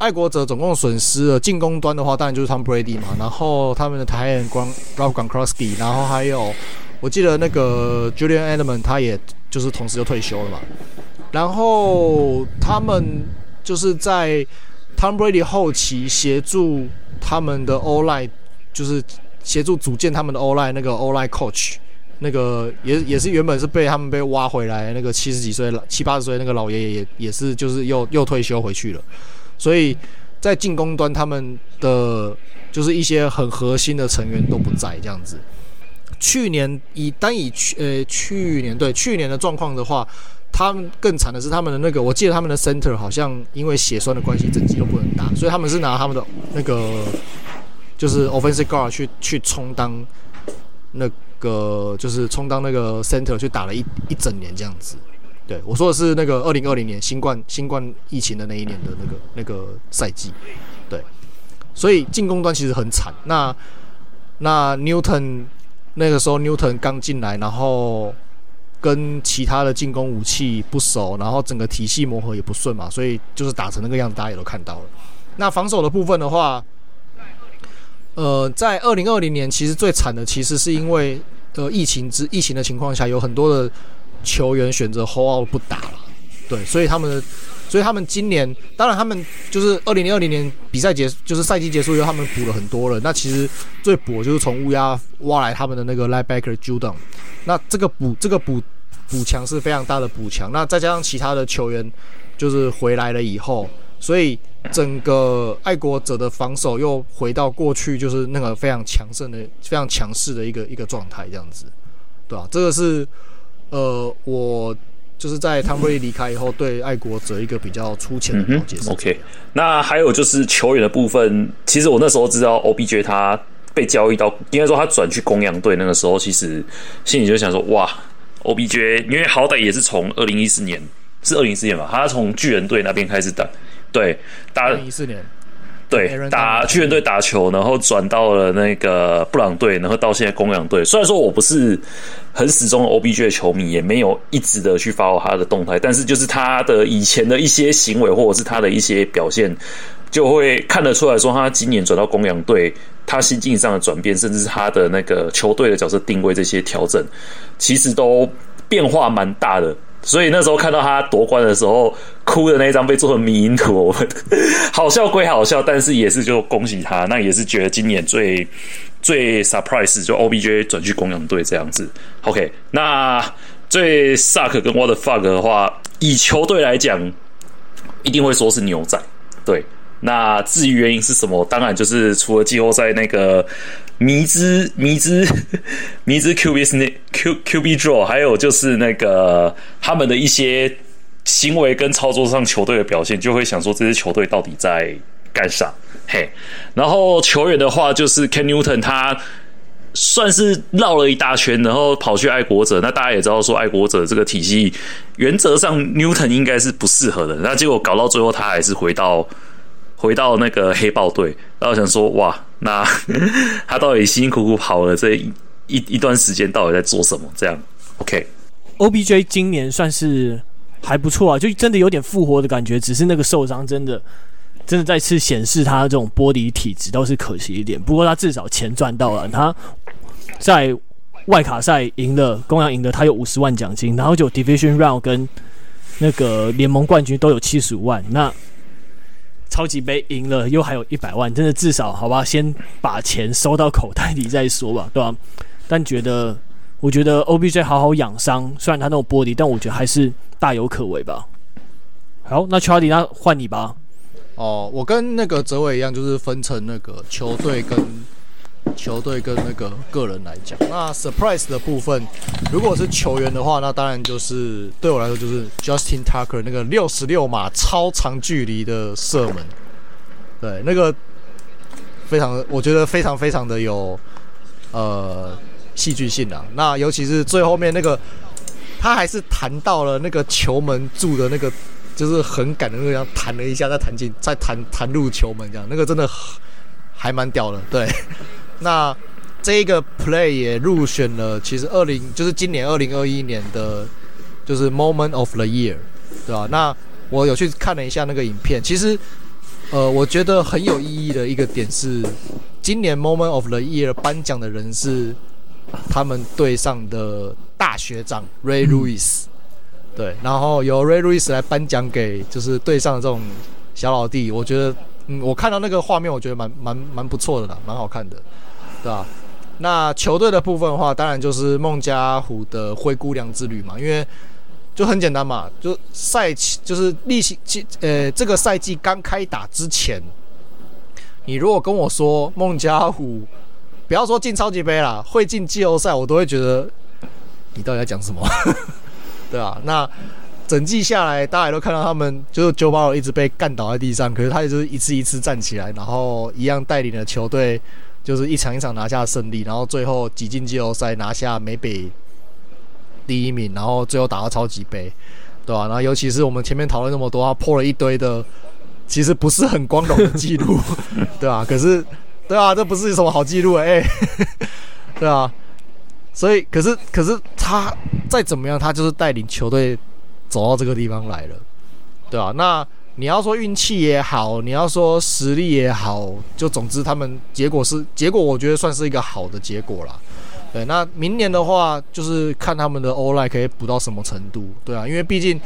爱国者总共损失了进攻端的话，当然就是 Tom Brady 嘛。然后他们的台眼光 Rob Gronkowski，然后还有我记得那个 Julian Edelman 他也。就是同时就退休了嘛，然后他们就是在 Tom Brady 后期协助他们的 o l i 就是协助组建他们的 o l i 那个 o l i coach，那个也也是原本是被他们被挖回来那个七十几岁老七八十岁那个老爷爷也也是就是又又退休回去了，所以在进攻端他们的就是一些很核心的成员都不在这样子。去年以单以去呃去年对去年的状况的话，他们更惨的是他们的那个，我记得他们的 center 好像因为血栓的关系，整季都不能打，所以他们是拿他们的那个就是 offensive guard 去去充当那个就是充当那个 center 去打了一一整年这样子。对，我说的是那个二零二零年新冠新冠疫情的那一年的那个那个赛季，对，所以进攻端其实很惨。那那牛顿那个时候牛顿刚进来，然后跟其他的进攻武器不熟，然后整个体系磨合也不顺嘛，所以就是打成那个样子，大家也都看到了。那防守的部分的话，呃，在二零二零年其实最惨的，其实是因为呃疫情之疫情的情况下，有很多的。球员选择 hold out 不打了，对，所以他们的，所以他们今年，当然他们就是二零零二零年比赛结，就是赛季结束以后，他们补了很多人。那其实最补就是从乌鸦挖来他们的那个 linebacker Judon，那这个补这个补补强是非常大的补强。那再加上其他的球员就是回来了以后，所以整个爱国者的防守又回到过去就是那个非常强盛的、非常强势的一个一个状态，这样子，对、啊？这个是。呃，我就是在汤布利离开以后，对爱国者一个比较粗浅的了解。OK，那还有就是球员的部分，其实我那时候知道 OBJ 他被交易到，应该说他转去公羊队，那个时候其实心里就想说，哇，OBJ，因为好歹也是从二零一四年，是二零一四年吧，他从巨人队那边开始打，对，打二零一四年。对，打巨人队打球，然后转到了那个布朗队，然后到现在公羊队。虽然说我不是很始终的 OBJ 的球迷，也没有一直的去 follow 他的动态，但是就是他的以前的一些行为，或者是他的一些表现，就会看得出来说，他今年转到公羊队，他心境上的转变，甚至是他的那个球队的角色定位这些调整，其实都变化蛮大的。所以那时候看到他夺冠的时候，哭的那一张被做成迷因图，<laughs> 好笑归好笑，但是也是就恭喜他，那也是觉得今年最最 surprise 就 OBJ 转去公羊队这样子。OK，那最 suck 跟 what the fuck 的话，以球队来讲，一定会说是牛仔。对，那至于原因是什么，当然就是除了季后赛那个。迷之迷之 <laughs> 迷之 Q B S Q Q B draw，还有就是那个他们的一些行为跟操作上球队的表现，就会想说这支球队到底在干啥？嘿，然后球员的话，就是 Ken Newton，他算是绕了一大圈，然后跑去爱国者。那大家也知道说，爱国者这个体系原则上 Newton 应该是不适合的。那结果搞到最后，他还是回到。回到那个黑豹队，然后想说哇，那 <laughs> 他到底辛辛苦苦跑了这一一一段时间，到底在做什么？这样，OK，OBJ 今年算是还不错啊，就真的有点复活的感觉，只是那个受伤真的真的再次显示他这种玻璃体质倒是可惜一点。不过他至少钱赚到了，他在外卡赛赢了公羊赢了，他有五十万奖金，然后就 Division Round 跟那个联盟冠军都有七十五万，那。超级杯赢了，又还有一百万，真的至少好吧，先把钱收到口袋里再说吧，对吧？但觉得，我觉得 OBJ 好好养伤，虽然他那种玻璃，但我觉得还是大有可为吧。好，那 Charlie，那换你吧。哦，我跟那个泽伟一样，就是分成那个球队跟。球队跟那个个人来讲，那 surprise 的部分，如果是球员的话，那当然就是对我来说就是 Justin Tucker 那个六十六码超长距离的射门，对，那个非常，我觉得非常非常的有呃戏剧性啊。那尤其是最后面那个，他还是弹到了那个球门柱的那个，就是横杆的那个样，弹了一下再弹进，再弹弹入球门这样，那个真的还蛮屌的，对。那这一个 play 也入选了，其实二零就是今年二零二一年的，就是 moment of the year，对吧？那我有去看了一下那个影片，其实，呃，我觉得很有意义的一个点是，今年 moment of the year 颁奖的人是他们队上的大学长 Ray Lewis，对，然后由 Ray Lewis 来颁奖给就是队上的这种小老弟，我觉得，嗯，我看到那个画面，我觉得蛮蛮蛮不错的啦，蛮好看的。对吧？那球队的部分的话，当然就是孟加虎的灰姑娘之旅嘛，因为就很简单嘛，就赛期就是例行季，呃，这个赛季刚开打之前，你如果跟我说孟加虎不要说进超级杯啦，会进季后赛，我都会觉得你到底在讲什么？<laughs> 对啊，那整季下来，大家都看到他们就是 Joe Burrow 一直被干倒在地上，可是他也就是一次一次站起来，然后一样带领了球队，就是一场一场拿下胜利，然后最后挤进季后赛，拿下美北第一名，然后最后打到超级杯，对吧、啊？然后尤其是我们前面讨论那么多，他破了一堆的。其实不是很光荣的记录，对啊，可是，对啊，这不是什么好记录哎，对啊，所以，可是，可是他再怎么样，他就是带领球队走到这个地方来了，对啊，那你要说运气也好，你要说实力也好，就总之他们结果是结果，我觉得算是一个好的结果啦。对，那明年的话，就是看他们的欧莱可以补到什么程度，对啊，因为毕竟。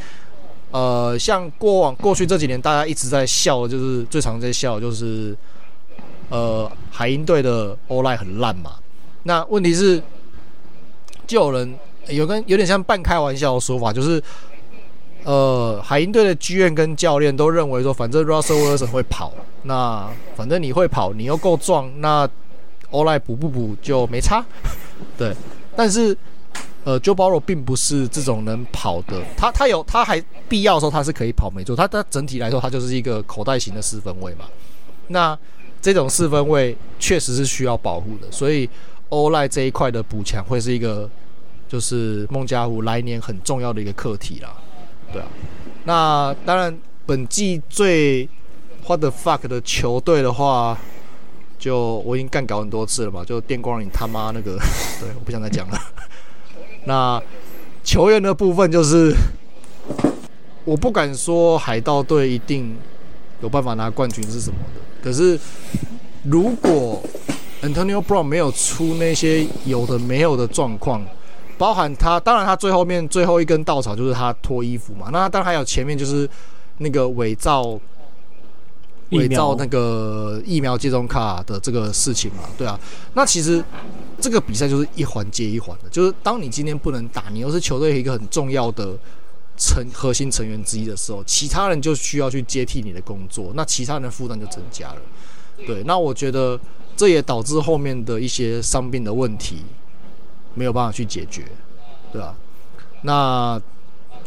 呃，像过往过去这几年，大家一直在笑的，就是最常在笑，就是呃，海鹰队的欧莱很烂嘛。那问题是，就有人有跟有点像半开玩笑的说法，就是呃，海鹰队的剧院跟教练都认为说，反正 Russell Wilson 会跑，那反正你会跑，你又够壮，那 o l i 补不补就没差。<laughs> 对，但是。呃，Joe Burrow 并不是这种能跑的，他他有他还必要的时候他是可以跑，没错，他他整体来说他就是一个口袋型的四分卫嘛。那这种四分卫确实是需要保护的，所以 o l i 这一块的补强会是一个就是孟加虎来年很重要的一个课题啦。对啊，那当然本季最 What the fuck 的球队的话，就我已经干搞很多次了嘛，就电光你他妈那个，<laughs> 对，我不想再讲了。<laughs> 那球员的部分就是，我不敢说海盗队一定有办法拿冠军是什么的。可是如果 Antonio Brown 没有出那些有的没有的状况，包含他，当然他最后面最后一根稻草就是他脱衣服嘛。那当然还有前面就是那个伪造伪造那个疫苗接种卡的这个事情嘛。对啊，那其实。这个比赛就是一环接一环的，就是当你今天不能打，你又是球队一个很重要的成核心成员之一的时候，其他人就需要去接替你的工作，那其他人的负担就增加了。对，那我觉得这也导致后面的一些伤病的问题没有办法去解决，对吧？那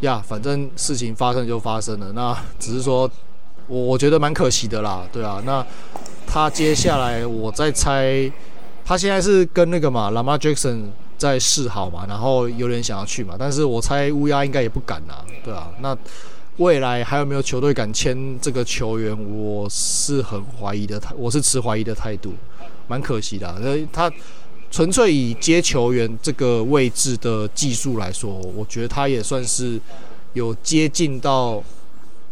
呀，反正事情发生就发生了，那 <laughs> 只是说我我觉得蛮可惜的啦，对啊，那他接下来我再猜。他现在是跟那个嘛，Lamar Jackson 在示好嘛，然后有点想要去嘛，但是我猜乌鸦应该也不敢呐，对啊，那未来还有没有球队敢签这个球员？我是很怀疑的，我是持怀疑的态度，蛮可惜的。那他纯粹以接球员这个位置的技术来说，我觉得他也算是有接近到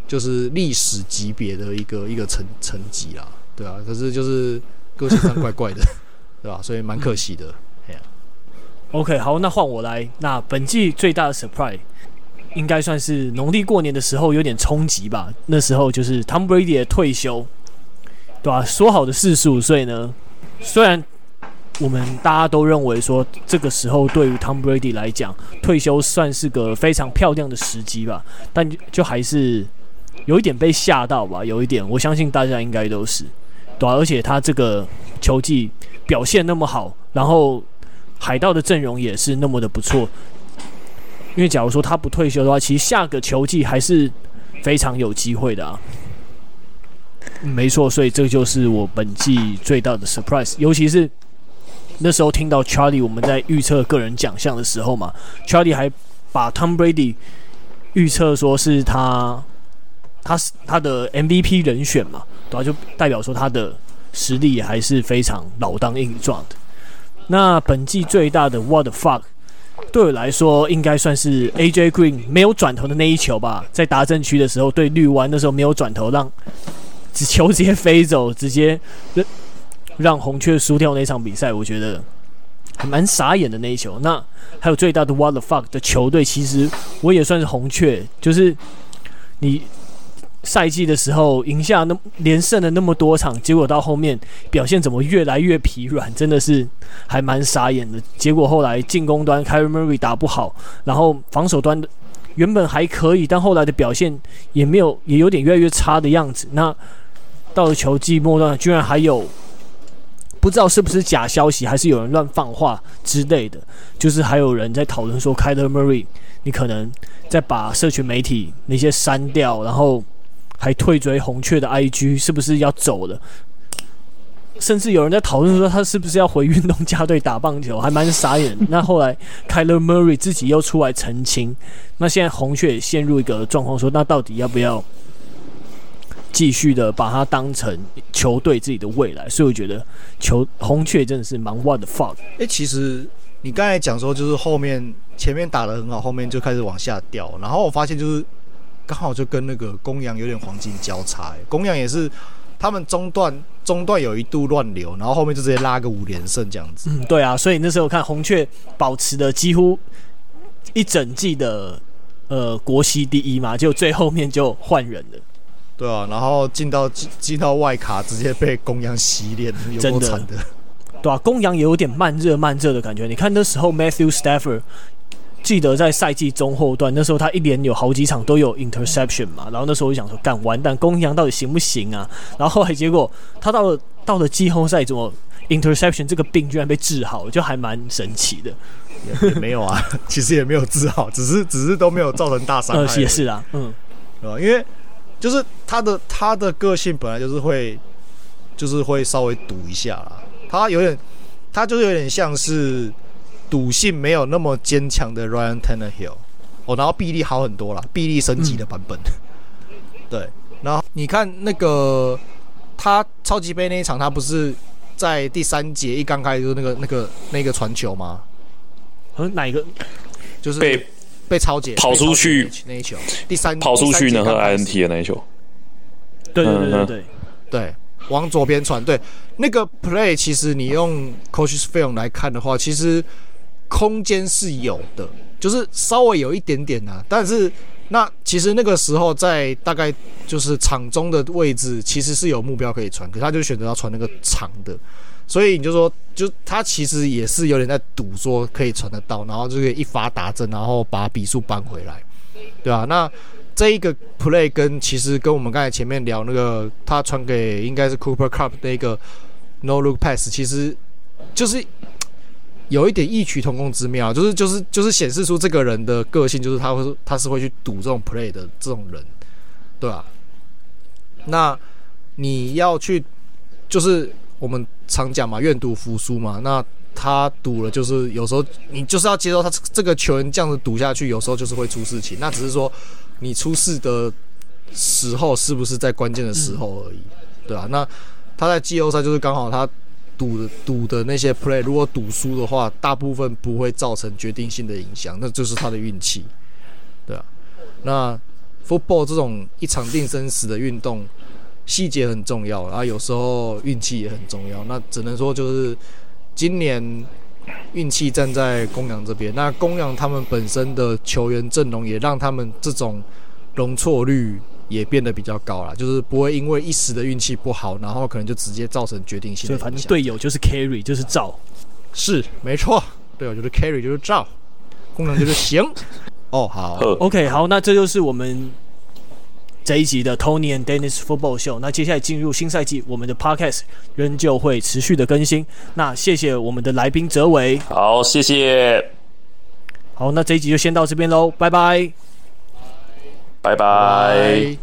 就是历史级别的一个一个层层级啦，对啊，可是就是个性上怪怪的。<laughs> 对吧？所以蛮可惜的。OK，好，那换我来。那本季最大的 surprise 应该算是农历过年的时候有点冲击吧。那时候就是 Tom Brady 的退休，对吧？说好的四十五岁呢？虽然我们大家都认为说这个时候对于 Tom Brady 来讲退休算是个非常漂亮的时机吧，但就还是有一点被吓到吧。有一点，我相信大家应该都是对？而且他这个球季。表现那么好，然后海盗的阵容也是那么的不错。因为假如说他不退休的话，其实下个球季还是非常有机会的啊。没错，所以这就是我本季最大的 surprise。尤其是那时候听到 Charlie 我们在预测个人奖项的时候嘛，Charlie 还把 Tom Brady 预测说是他，他是他的 MVP 人选嘛，对吧？就代表说他的。实力还是非常老当益壮的。那本季最大的 What the fuck，对我来说应该算是 AJ Green 没有转头的那一球吧，在达阵区的时候对绿湾的时候没有转头，让只球直接飞走，直接让红雀输掉那场比赛，我觉得还蛮傻眼的那一球。那还有最大的 What the fuck 的球队，其实我也算是红雀，就是你。赛季的时候赢下那连胜了那么多场，结果到后面表现怎么越来越疲软，真的是还蛮傻眼的。结果后来进攻端 Kyler Murray 打不好，然后防守端的原本还可以，但后来的表现也没有，也有点越来越差的样子。那到了球季末段，居然还有不知道是不是假消息，还是有人乱放话之类的。就是还有人在讨论说，Kyler Murray，你可能在把社群媒体那些删掉，然后还退追红雀的 IG，是不是要走了？甚至有人在讨论说，他是不是要回运动家队打棒球，还蛮傻眼。那后来 Kyler Murray 自己又出来澄清，那现在红雀也陷入一个状况，说那到底要不要？继续的把它当成球队自己的未来，所以我觉得球红雀真的是蛮 what the fuck。哎、欸，其实你刚才讲说，就是后面前面打的很好，后面就开始往下掉，然后我发现就是刚好就跟那个公羊有点黄金交叉。公羊也是他们中段中段有一度乱流，然后后面就直接拉个五连胜这样子。嗯，对啊，所以那时候看红雀保持的几乎一整季的呃国西第一嘛，就最后面就换人了。对啊，然后进到进进到外卡，直接被公羊洗脸，有够惨的。对啊，公羊也有点慢热慢热的感觉。你看那时候 Matthew Stafford，记得在赛季中后段，那时候他一连有好几场都有 interception 嘛，然后那时候我就想说，干完蛋，公羊到底行不行啊？然后后来结果他到了到了季后赛，怎么 interception 这个病居然被治好，就还蛮神奇的。没有啊，<laughs> 其实也没有治好，只是只是都没有造成大伤害。呃，也是啊，嗯，对吧？因为。就是他的他的个性本来就是会，就是会稍微赌一下啦。他有点，他就是有点像是赌性没有那么坚强的 Ryan Tannehill 哦，然后臂力好很多啦，臂力升级的版本。嗯、<laughs> 对，然后你看那个他超级杯那一场，他不是在第三节一刚开始就是那个那个那个传球吗？和哪一个？就是被。被超解跑出去那一球，第三跑出去呢和 INT 的那一球，对对对对对，对，往左边传，对，那个 play 其实你用 coach's film 来看的话，其实空间是有的，就是稍微有一点点啊，但是那其实那个时候在大概就是场中的位置，其实是有目标可以传，可是他就选择要传那个长的。所以你就说，就他其实也是有点在赌，说可以传得到，然后就可以一发达阵，然后把比数扳回来，对吧、啊？那这一个 play 跟其实跟我们刚才前面聊那个他传给应该是 Cooper Kupp 那个 no look pass，其实就是有一点异曲同工之妙，就是就是就是显示出这个人的个性，就是他会他是会去赌这种 play 的这种人，对吧、啊？那你要去就是。我们常讲嘛，愿赌服输嘛。那他赌了，就是有时候你就是要接受他这个球员这样子赌下去，有时候就是会出事情。那只是说你出事的时候是不是在关键的时候而已，对啊，那他在季后赛就是刚好他赌的赌的那些 play，如果赌输的话，大部分不会造成决定性的影响，那就是他的运气，对啊。那 football 这种一场定生死的运动。细节很重要，然后，有时候运气也很重要。那只能说就是今年运气站在公羊这边。那公羊他们本身的球员阵容也让他们这种容错率也变得比较高了，就是不会因为一时的运气不好，然后可能就直接造成决定性的。所以反正队友就是 carry，就是照，是没错，队友就是 carry，就是照，功能就是行。<laughs> 哦，好，OK，好，那这就是我们。这一集的 Tony and Dennis Football Show，那接下来进入新赛季，我们的 Podcast 仍旧会持续的更新。那谢谢我们的来宾哲伟，好，谢谢。好，那这一集就先到这边喽，拜拜，